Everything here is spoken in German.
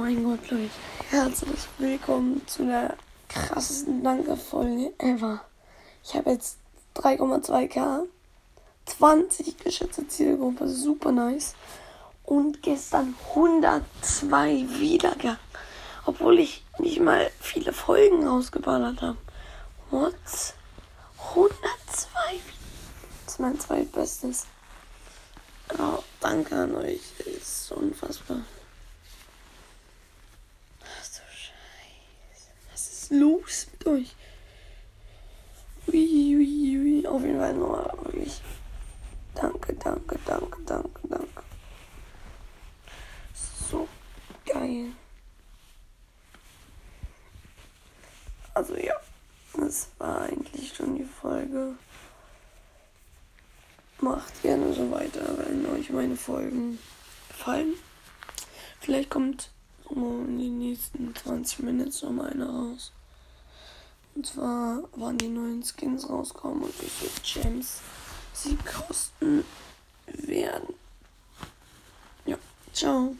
mein Gott, Leute. Herzlich willkommen zu der krassesten Danke-Folge ever. Ich habe jetzt 3,2k, 20 geschätzte Zielgruppe, super nice. Und gestern 102 Wiedergaben. Obwohl ich nicht mal viele Folgen rausgeballert habe. What? 102? Das ist mein zweitbestes. Oh, danke an euch. Ist unfassbar. Los mit euch? Ui, ui, ui. Auf jeden Fall nochmal wirklich. Danke, danke, danke, danke, danke. So geil. Also ja, das war eigentlich schon die Folge. Macht gerne so weiter, wenn euch meine Folgen gefallen. Vielleicht kommt in den nächsten 20 Minuten noch eine raus. Und zwar waren die neuen Skins rausgekommen und wie viel Gems sie kosten werden. Ja, ciao.